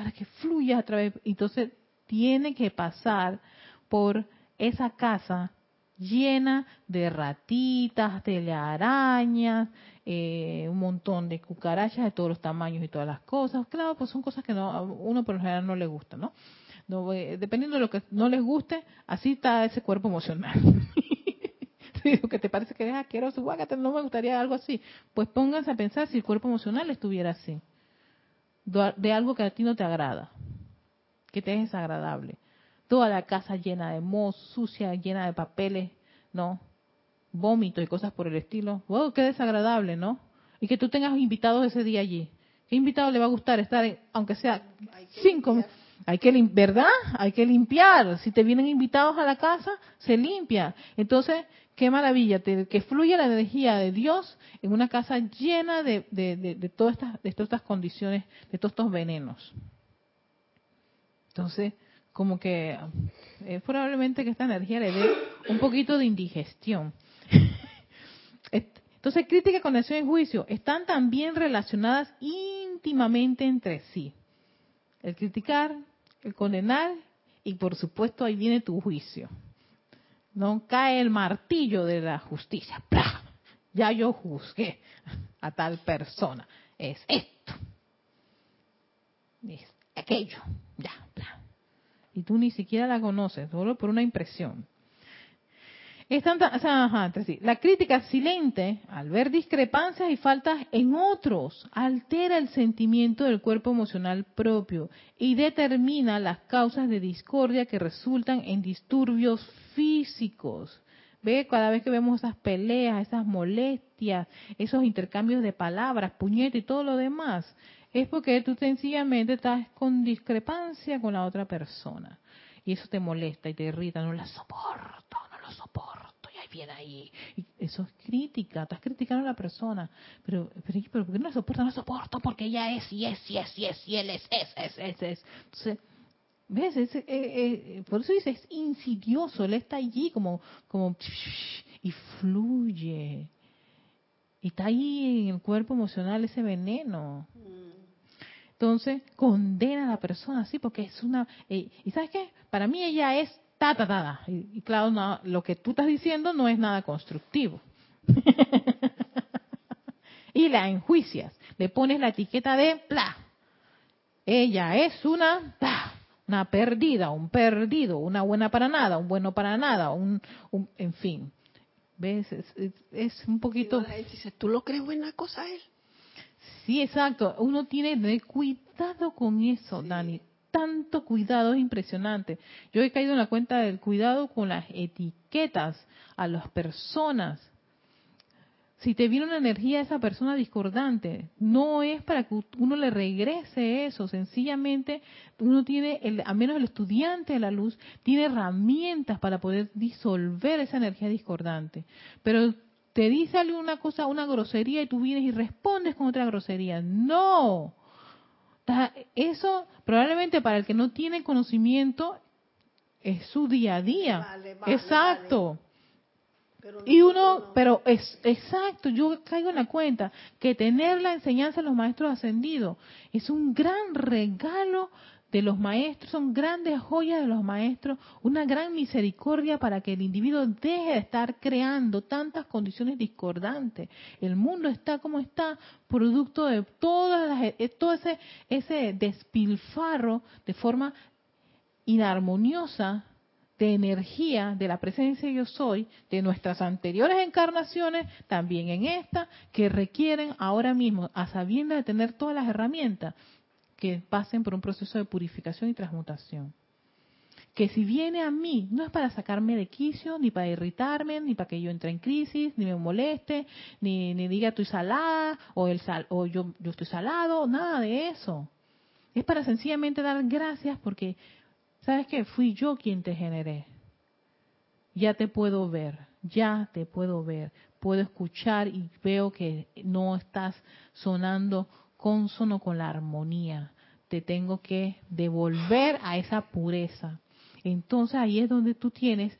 para que fluya a través. Entonces tiene que pasar por esa casa llena de ratitas, telarañas, eh, un montón de cucarachas de todos los tamaños y todas las cosas. Claro, pues son cosas que no, uno por lo general no le gusta, ¿no? Eh, dependiendo de lo que no les guste, así está ese cuerpo emocional. si que te parece que es asqueroso, no me gustaría algo así. Pues pónganse a pensar si el cuerpo emocional estuviera así. De algo que a ti no te agrada, que te es desagradable. Toda la casa llena de moho, sucia, llena de papeles, ¿no? Vómitos y cosas por el estilo. Wow, qué desagradable, ¿no? Y que tú tengas invitados ese día allí. ¿Qué invitado le va a gustar estar, aunque sea cinco, hay que ¿verdad? Hay que limpiar. Si te vienen invitados a la casa, se limpia. Entonces, qué maravilla, que fluya la energía de Dios en una casa llena de, todas estas, de todas estas condiciones, de todos estos venenos. Entonces, como que eh, probablemente que esta energía le dé un poquito de indigestión. Entonces, crítica, condenación y juicio están también relacionadas íntimamente entre sí. El criticar, el condenar y por supuesto ahí viene tu juicio. No cae el martillo de la justicia. Ya yo juzgué a tal persona. Es esto. Es aquello. Ya. Y tú ni siquiera la conoces, solo por una impresión. La crítica silente, al ver discrepancias y faltas en otros, altera el sentimiento del cuerpo emocional propio y determina las causas de discordia que resultan en disturbios físicos. Ve, cada vez que vemos esas peleas, esas molestias, esos intercambios de palabras, puñete y todo lo demás, es porque tú sencillamente estás con discrepancia con la otra persona. Y eso te molesta y te irrita, no la soporto, no lo soporto viene ahí. Eso es crítica, estás criticando a la persona. Pero, pero, pero ¿por qué no la soporta? No la soporto porque ella es, y es, y es, y es, y él es, es, es, es. es. Entonces, ¿ves? Es, eh, eh, por eso dice, es insidioso, él está allí como, como, y fluye. Y está ahí en el cuerpo emocional ese veneno. Entonces, condena a la persona, sí, porque es una... Eh, ¿Y sabes qué? Para mí ella es ta, ta, ta. Y, claro, no, lo que tú estás diciendo no es nada constructivo. y la enjuicias, le pones la etiqueta de pla. Ella es una una perdida, un perdido, una buena para nada, un bueno para nada, un, en fin. ¿Ves? Es, un poquito... ¿tú lo crees buena cosa él? Sí, exacto. Uno tiene de cuidado con eso, Dani tanto cuidado, es impresionante. Yo he caído en la cuenta del cuidado con las etiquetas a las personas. Si te viene una energía de esa persona discordante, no es para que uno le regrese eso, sencillamente uno tiene, el, al menos el estudiante de la luz, tiene herramientas para poder disolver esa energía discordante. Pero te dice alguna cosa, una grosería y tú vienes y respondes con otra grosería. No, eso probablemente para el que no tiene conocimiento es su día a día. exacto. y uno, pero es exacto, yo caigo en la cuenta que tener la enseñanza de los maestros ascendidos es un gran regalo de los maestros, son grandes joyas de los maestros, una gran misericordia para que el individuo deje de estar creando tantas condiciones discordantes. El mundo está como está, producto de todas las, eh, todo ese, ese despilfarro de forma inarmoniosa de energía de la presencia yo soy, de nuestras anteriores encarnaciones, también en esta, que requieren ahora mismo, a sabiendas de tener todas las herramientas, que pasen por un proceso de purificación y transmutación. Que si viene a mí, no es para sacarme de quicio, ni para irritarme, ni para que yo entre en crisis, ni me moleste, ni, ni diga estoy salada, o, el sal, o yo, yo estoy salado, nada de eso. Es para sencillamente dar gracias porque, ¿sabes qué? Fui yo quien te generé. Ya te puedo ver, ya te puedo ver, puedo escuchar y veo que no estás sonando consono con la armonía. Te tengo que devolver a esa pureza. Entonces ahí es donde tú tienes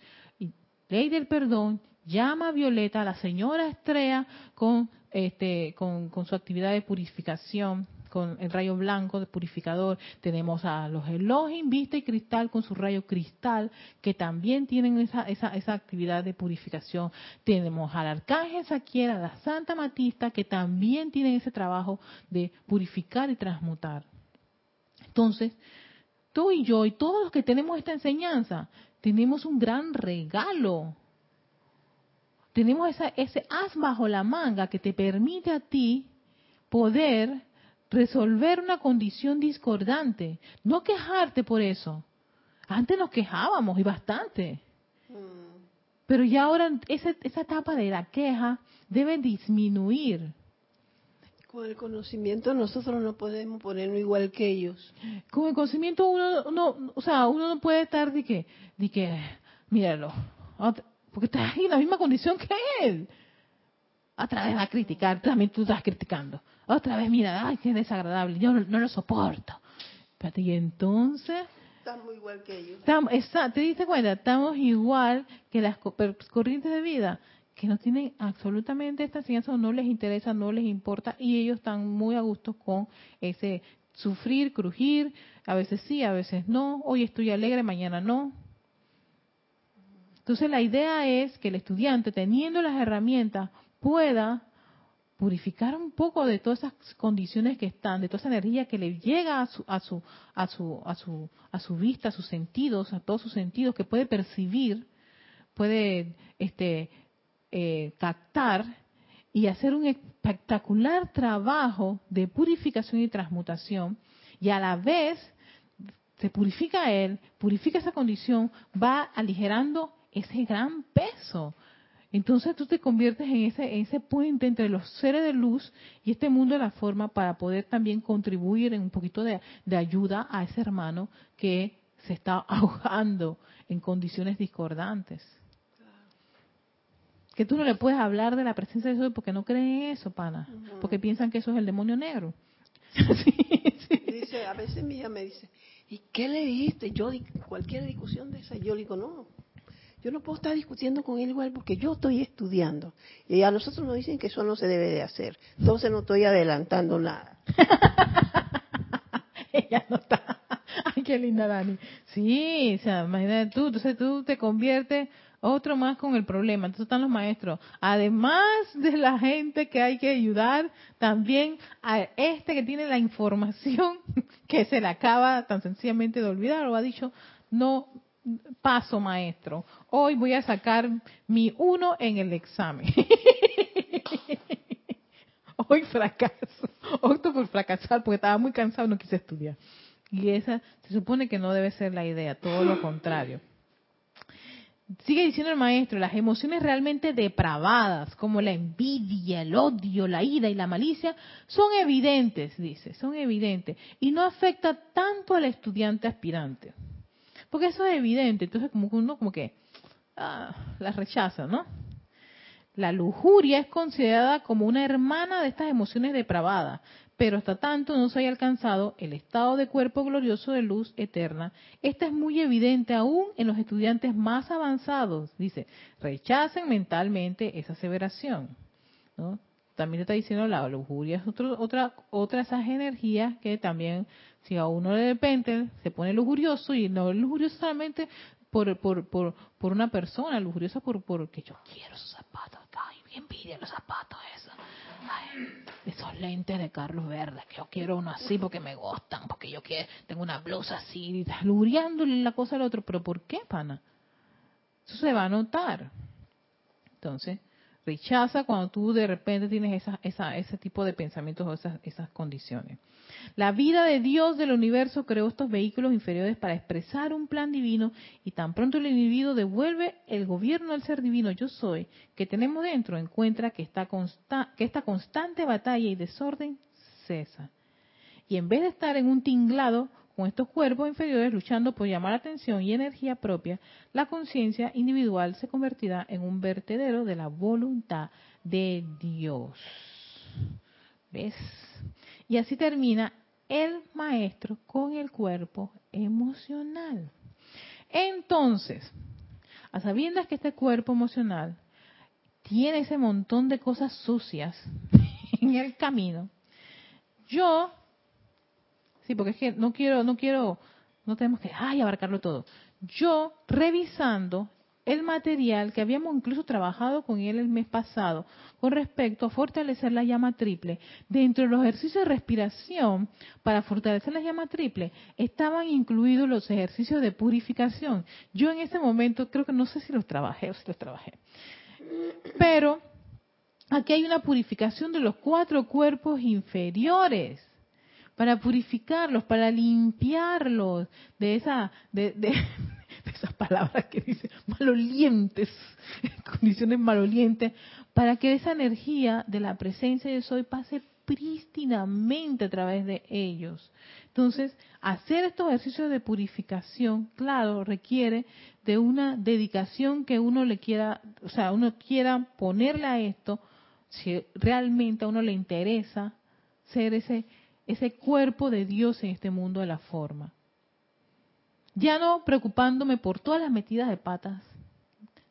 ley del perdón, llama a Violeta, a la señora Estrella, con, este, con, con su actividad de purificación, con el rayo blanco de purificador. Tenemos a los Elohim, vista y cristal con su rayo cristal, que también tienen esa, esa, esa actividad de purificación. Tenemos al arcángel Saquiera, la Santa Matista, que también tienen ese trabajo de purificar y transmutar. Entonces, tú y yo y todos los que tenemos esta enseñanza, tenemos un gran regalo. Tenemos esa, ese as bajo la manga que te permite a ti poder resolver una condición discordante, no quejarte por eso. Antes nos quejábamos y bastante. Mm. Pero ya ahora esa, esa etapa de la queja debe disminuir. Con el conocimiento nosotros no podemos ponernos igual que ellos. Con el conocimiento uno, o sea, uno no puede estar de que, de que, míralo, porque estás en la misma condición que él. Otra vez va a criticar, también tú estás criticando. Otra vez, mira, ay, qué desagradable, yo no, lo soporto. y entonces... Estamos igual que ellos. ¿Te diste cuenta? Estamos igual que las corrientes de vida que no tienen absolutamente esta enseñanza, no les interesa, no les importa, y ellos están muy a gusto con ese sufrir, crujir, a veces sí, a veces no, hoy estoy alegre, mañana no. Entonces la idea es que el estudiante, teniendo las herramientas, pueda purificar un poco de todas esas condiciones que están, de toda esa energía que le llega a su, a su, a su, a su, a su vista, a sus sentidos, a todos sus sentidos, que puede percibir, puede este, eh, captar y hacer un espectacular trabajo de purificación y transmutación, y a la vez se purifica él, purifica esa condición, va aligerando ese gran peso entonces tú te conviertes en ese, ese puente entre los seres de luz y este mundo de la forma para poder también contribuir en un poquito de, ayuda a ese hermano que se está ahogando en condiciones discordantes. Que tú no le puedes hablar de la presencia de Dios porque no creen en eso, pana. Porque piensan que eso es el demonio negro. Dice, a veces mi hija me dice, ¿y qué le dijiste? Yo, cualquier discusión de esa, yo le digo, no, yo no puedo estar discutiendo con él igual porque yo estoy estudiando. Y a nosotros nos dicen que eso no se debe de hacer. Entonces no estoy adelantando nada. Ella no está. Ay, qué linda Dani. Sí, o sea, imagínate tú, entonces tú te conviertes otro más con el problema. Entonces están los maestros. Además de la gente que hay que ayudar, también a este que tiene la información que se le acaba tan sencillamente de olvidar o ha dicho, no paso maestro. Hoy voy a sacar mi uno en el examen. Hoy fracaso. Opto por fracasar porque estaba muy cansado y no quise estudiar. Y esa se supone que no debe ser la idea, todo lo contrario. Sigue diciendo el maestro, las emociones realmente depravadas, como la envidia, el odio, la ira y la malicia, son evidentes, dice, son evidentes, y no afecta tanto al estudiante aspirante. Porque eso es evidente. Entonces, como que uno como que ah, la rechaza, ¿no? La lujuria es considerada como una hermana de estas emociones depravadas, pero hasta tanto no se haya alcanzado el estado de cuerpo glorioso de luz eterna, esta es muy evidente aún en los estudiantes más avanzados. Dice, rechacen mentalmente esa aseveración. ¿no? También está diciendo la lujuria es otra, otra de esas energías que también si a uno de repente se pone lujurioso y no lujurioso solamente por, por, por, por una persona, lujuriosa por porque yo quiero esos zapatos, ay, bien envidia los zapatos esos. esos lentes de Carlos Verdes, que yo quiero uno así porque me gustan, porque yo quiero, tengo una blusa así, y estás la cosa al otro, pero ¿por qué, pana? Eso se va a notar. Entonces, rechaza cuando tú de repente tienes esa, esa, ese tipo de pensamientos o esas, condiciones. La vida de Dios del universo creó estos vehículos inferiores para expresar un plan divino y tan pronto el individuo devuelve el gobierno al ser divino yo soy que tenemos dentro, encuentra que esta, que esta constante batalla y desorden cesa. Y en vez de estar en un tinglado estos cuerpos inferiores luchando por llamar atención y energía propia, la conciencia individual se convertirá en un vertedero de la voluntad de Dios. ¿Ves? Y así termina el maestro con el cuerpo emocional. Entonces, a sabiendas que este cuerpo emocional tiene ese montón de cosas sucias en el camino, yo, sí, porque es que no quiero, no quiero, no tenemos que, ay, abarcarlo todo. Yo, revisando el material que habíamos incluso trabajado con él el mes pasado con respecto a fortalecer la llama triple. Dentro de los ejercicios de respiración para fortalecer la llama triple estaban incluidos los ejercicios de purificación. Yo en ese momento creo que no sé si los trabajé o si los trabajé. Pero aquí hay una purificación de los cuatro cuerpos inferiores para purificarlos, para limpiarlos de esa de, esas palabras que dice malolientes, condiciones malolientes, para que esa energía de la presencia de soy pase prístinamente a través de ellos. Entonces, hacer estos ejercicios de purificación, claro, requiere de una dedicación que uno le quiera, o sea, uno quiera ponerle a esto, si realmente a uno le interesa ser ese, ese cuerpo de Dios en este mundo de la forma. Ya no preocupándome por todas las metidas de patas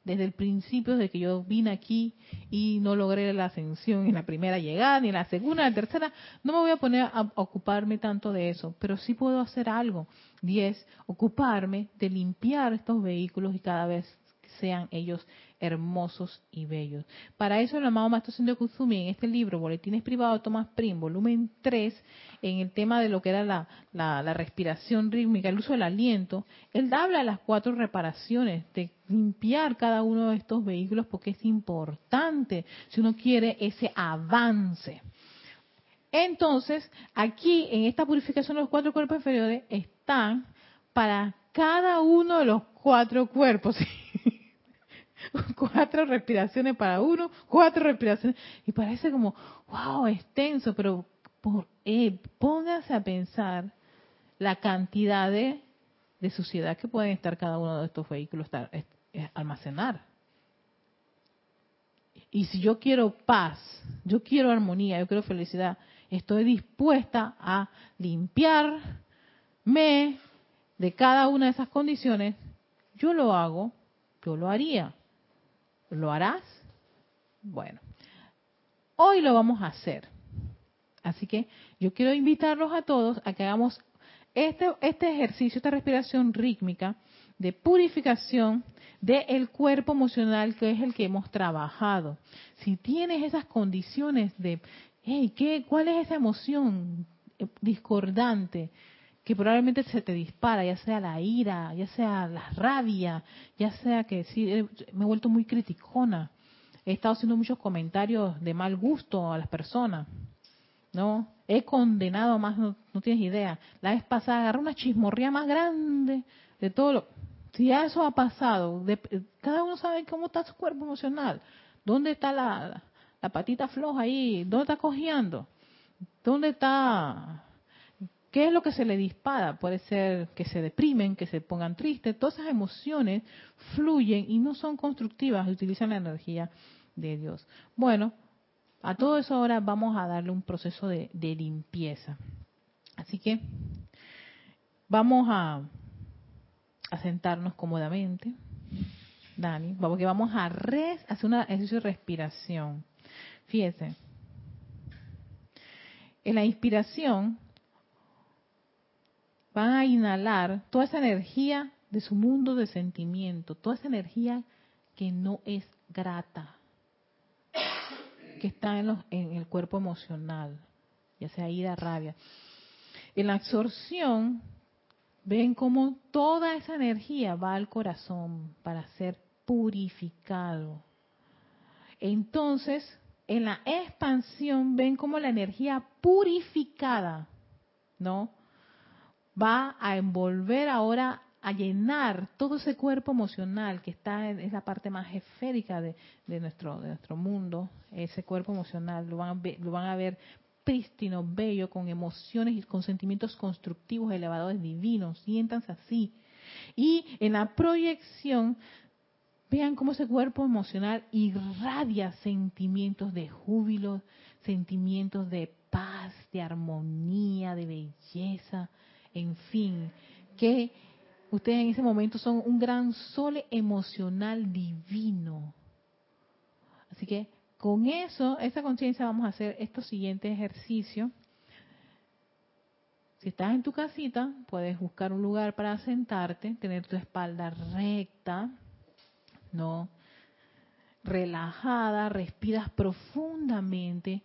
desde el principio de que yo vine aquí y no logré la ascensión en la primera llegada, ni en la segunda, ni en la tercera, no me voy a poner a ocuparme tanto de eso, pero sí puedo hacer algo, y es ocuparme de limpiar estos vehículos y cada vez sean ellos hermosos y bellos. Para eso el amado Maestro Sendo Kusumi en este libro, Boletines Privados de Thomas Prim, volumen 3, en el tema de lo que era la, la, respiración rítmica, el uso del aliento, él habla de las cuatro reparaciones, de limpiar cada uno de estos vehículos porque es importante si uno quiere ese avance. Entonces, aquí en esta purificación de los cuatro cuerpos inferiores están para cada uno de los cuatro cuerpos. cuatro respiraciones para uno, cuatro respiraciones. Y parece como, wow, extenso, pero por, eh, póngase a pensar la cantidad de, de, suciedad que pueden estar cada uno de estos vehículos estar, almacenar. Y si yo quiero paz, yo quiero armonía, yo quiero felicidad, estoy dispuesta a limpiarme de cada una de esas condiciones, yo lo hago, yo lo haría. ¿Lo harás? Bueno, hoy lo vamos a hacer. Así que yo quiero invitarlos a todos a que hagamos este, este ejercicio, esta respiración rítmica de purificación del cuerpo emocional que es el que hemos trabajado. Si tienes esas condiciones de, hey, ¿qué, ¿cuál es esa emoción discordante? Que probablemente se te dispara, ya sea la ira, ya sea la rabia, ya sea que sí, me he vuelto muy criticona. He estado haciendo muchos comentarios de mal gusto a las personas, ¿no? He condenado más, no, tienes idea. La vez pasada agarré una chismorría más grande de todo lo... Si ya eso ha pasado, cada uno sabe cómo está su cuerpo emocional. ¿Dónde está la, la patita floja ahí? ¿Dónde está cojeando? ¿Dónde está ¿Qué es lo que se le dispara? Puede ser que se deprimen, que se pongan tristes. Todas esas emociones fluyen y no son constructivas y utilizan la energía de Dios. Bueno, a todo eso ahora vamos a darle un proceso de, limpieza. Así que vamos a, sentarnos cómodamente. Dani, porque vamos a hacer un ejercicio de respiración. Fíjense. En la inspiración van a inhalar toda esa energía de su mundo de sentimiento, toda esa energía que no es grata, que está en, en el cuerpo emocional, ya sea ira, rabia. En la absorción, ven cómo toda esa energía va al corazón para ser purificado. Entonces, en la expansión, ven cómo la energía purificada, ¿no? Va a envolver ahora a llenar todo ese cuerpo emocional que está en, es la parte más esférica de, nuestro de nuestro mundo. Ese cuerpo emocional lo van a ver, lo van a ver prístino bello con emociones y con sentimientos constructivos elevadores divinos. Siéntanse así. Y en la proyección vean cómo ese cuerpo emocional irradia sentimientos de júbilo sentimientos de paz de armonía de belleza en fin, que Ustedes en ese momento son un gran sol emocional divino. Así que con eso, esa conciencia, vamos a hacer estos siguientes ejercicios. Si estás en tu casita, puedes buscar un lugar para sentarte, tener tu espalda recta, ¿no? Relajada, respiras profundamente,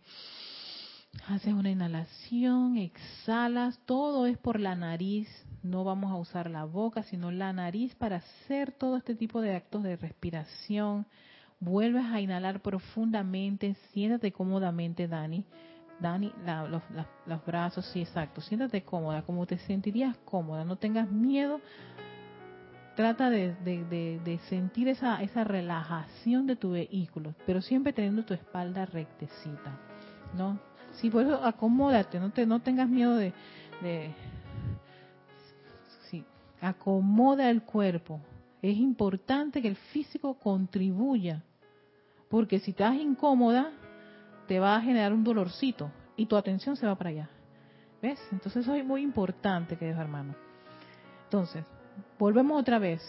haces una inhalación, exhalas, todo es por la nariz, no vamos a usar la boca, sino la nariz para hacer todo este tipo de actos de respiración. Vuelves a inhalar profundamente, siéntate cómodamente, Dani. Dani, los, brazos, sí, exacto. Siéntate cómoda, como te sentirías cómoda. No tengas miedo. Trata de, sentir esa, esa relajación de tu vehículo, pero siempre teniendo tu espalda rectecita, ¿no? Sí, por eso acomódate, no, te, no tengas miedo de, de sí, acomoda el cuerpo. Es importante que el físico contribuya, porque si estás incómoda, te va a generar un dolorcito y tu atención se va para allá. ¿Ves? Entonces eso es muy importante, queridos hermanos. Entonces, volvemos otra vez.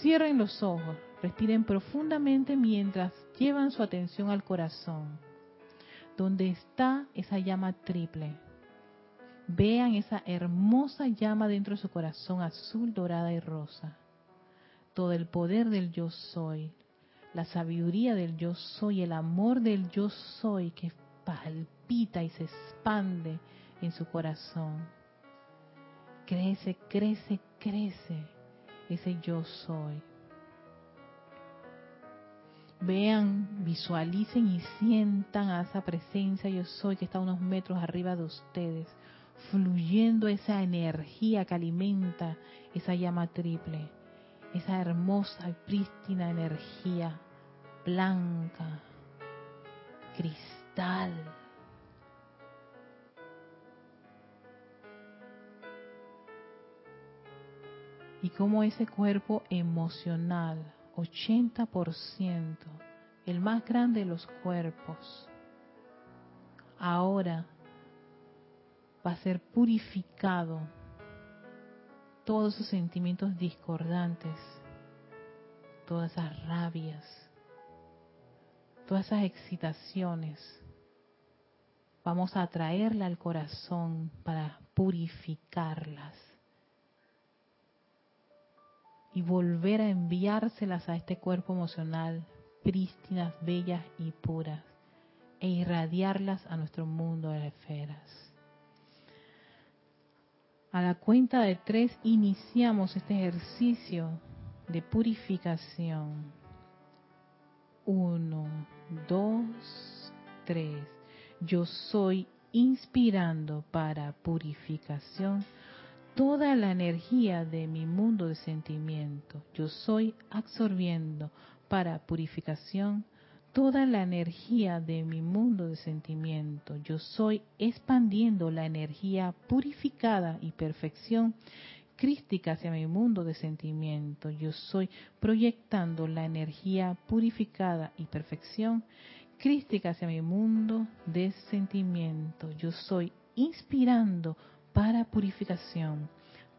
Cierren los ojos, respiren profundamente mientras llevan su atención al corazón, donde está esa llama triple. Vean esa hermosa llama dentro de su corazón azul, dorada y rosa. Todo el poder del yo soy, la sabiduría del yo soy, el amor del yo soy que palpita y se expande en su corazón. Crece, crece, crece ese yo soy. Vean, visualicen y sientan a esa presencia yo soy que está unos metros arriba de ustedes, fluyendo esa energía que alimenta esa llama triple esa hermosa y prístina energía blanca, cristal. Y como ese cuerpo emocional, 80%, el más grande de los cuerpos, ahora va a ser purificado todos esos sentimientos discordantes, todas esas rabias, todas esas excitaciones. Vamos a traerla al corazón para purificarlas y volver a enviárselas a este cuerpo emocional prístinas, bellas y puras e irradiarlas a nuestro mundo de esferas. A la cuenta de tres iniciamos este ejercicio de purificación. Uno, dos, tres. Yo soy inspirando para purificación toda la energía de mi mundo de sentimiento. Yo soy absorbiendo para purificación toda la energía de mi mundo de sentimiento. Yo soy expandiendo la energía purificada y perfección crística hacia mi mundo de sentimiento. Yo soy proyectando la energía purificada y perfección crística hacia mi mundo de sentimiento. Yo soy inspirando para purificación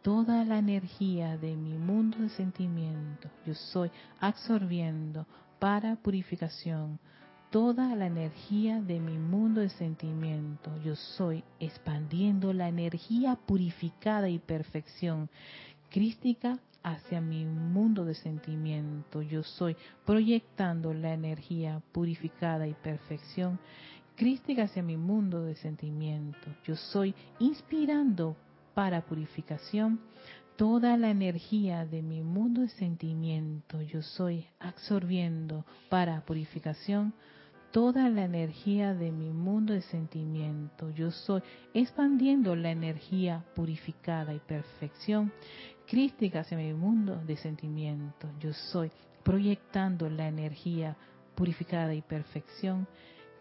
toda la energía de mi mundo de sentimiento. Yo soy absorbiendo para purificación toda la energía de mi mundo de sentimiento. Yo soy expandiendo la energía purificada y perfección crística hacia mi mundo de sentimiento. Yo soy proyectando la energía purificada y perfección crística hacia mi mundo de sentimiento. Yo soy inspirando para purificación toda la energía de mi mundo de sentimiento. Yo soy absorbiendo para purificación toda la energía de mi mundo de sentimiento. Yo soy expandiendo la energía purificada y perfección crística hacia mi mundo de sentimiento. Yo soy proyectando la energía purificada y perfección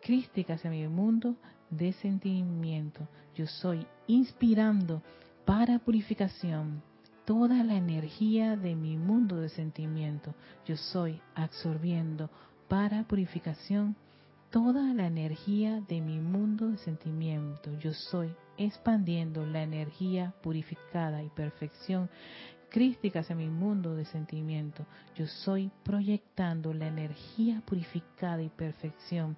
crística hacia mi mundo de sentimiento. Yo soy inspirando para purificación toda la energía de mi mundo de sentimiento. Yo soy absorbiendo para purificación toda la energía de mi mundo de sentimiento. Yo soy expandiendo la energía purificada y perfección crística hacia mi mundo de sentimiento. Yo soy proyectando la energía purificada y perfección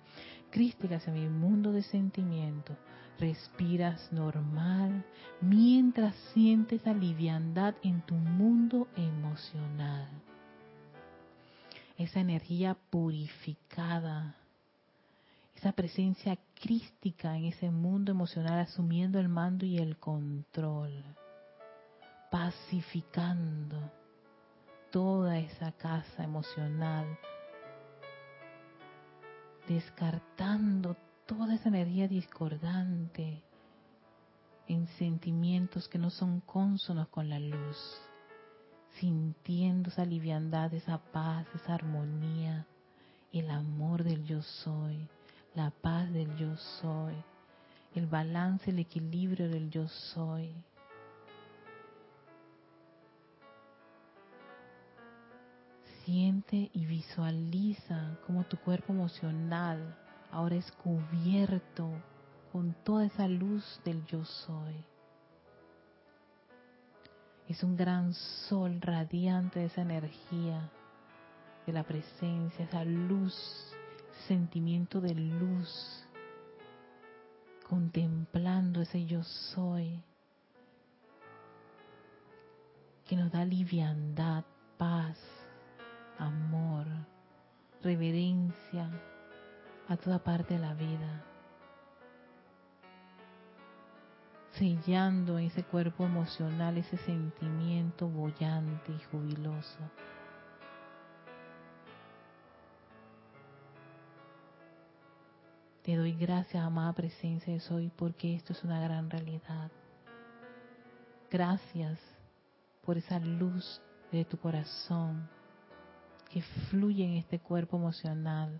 crística hacia mi mundo de sentimiento. Respiras normal mientras sientes la liviandad en tu mundo emocional. Esa energía purificada, esa presencia crística en ese mundo emocional asumiendo el mando y el control, pacificando toda esa casa emocional, descartando toda esa energía discordante en sentimientos que no son cónsonos con la luz, sintiendo esa liviandad, esa paz, esa armonía, el amor del yo soy, la paz del yo soy, el balance, el equilibrio del yo soy. Siente y visualiza cómo tu cuerpo emocional ahora es cubierto con toda esa luz del yo soy. Es un gran sol radiante de esa energía, de la presencia, esa luz, sentimiento de luz, contemplando ese yo soy, que nos da liviandad, paz, amor, reverencia, a toda parte de la vida, sellando en ese cuerpo emocional ese sentimiento bollante y jubiloso. Te doy gracias, amada presencia de soy, porque esto es una gran realidad. Gracias por esa luz de tu corazón que fluye en este cuerpo emocional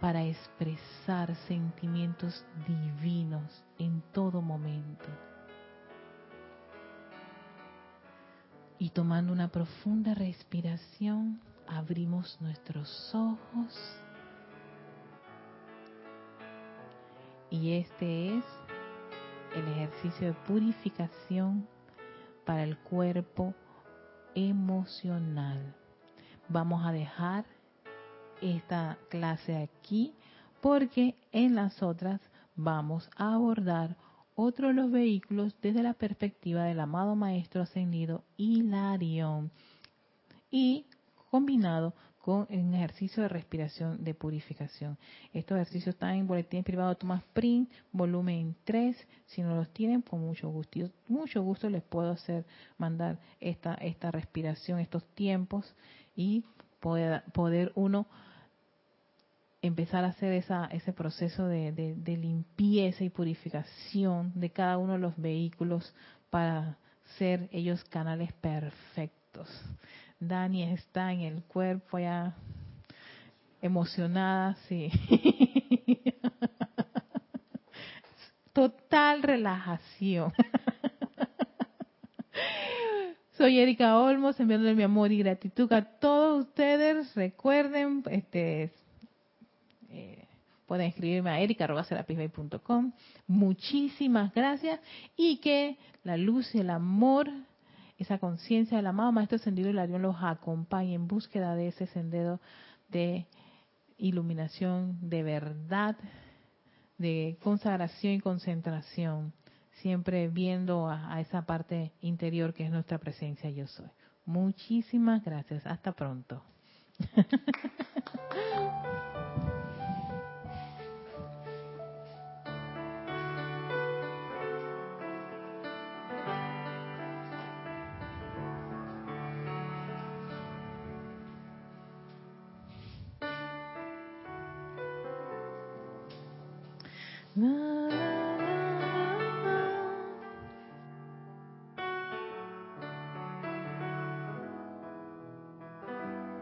para expresar sentimientos divinos en todo momento. Y tomando una profunda respiración, abrimos nuestros ojos. Y este es el ejercicio de purificación para el cuerpo emocional. Vamos a dejar esta clase aquí porque en las otras vamos a abordar otro de los vehículos desde la perspectiva del amado Maestro Ascendido Hilarión y combinado con un ejercicio de respiración de purificación. Estos ejercicios están en Boletín Privado Tomás Print, volumen 3. Si no los tienen, con mucho gusto, mucho gusto les puedo hacer mandar esta, esta respiración, estos tiempos y poder, poder uno empezar a hacer esa, ese proceso de, limpieza y purificación de cada uno de los vehículos para ser ellos canales perfectos. Dani está en el cuerpo ya emocionada, sí. Total relajación. Soy Erika Olmos, enviándole mi amor y gratitud a todos ustedes. Recuerden, este, eh, pueden escribirme a erica.com. Muchísimas gracias y que la luz y el amor, esa conciencia del amado Maestro Ascendido Hilarión los acompañe en búsqueda de ese sendero de iluminación, de verdad, de consagración y concentración, siempre viendo a esa parte interior que es nuestra presencia yo soy. Muchísimas gracias. Hasta pronto.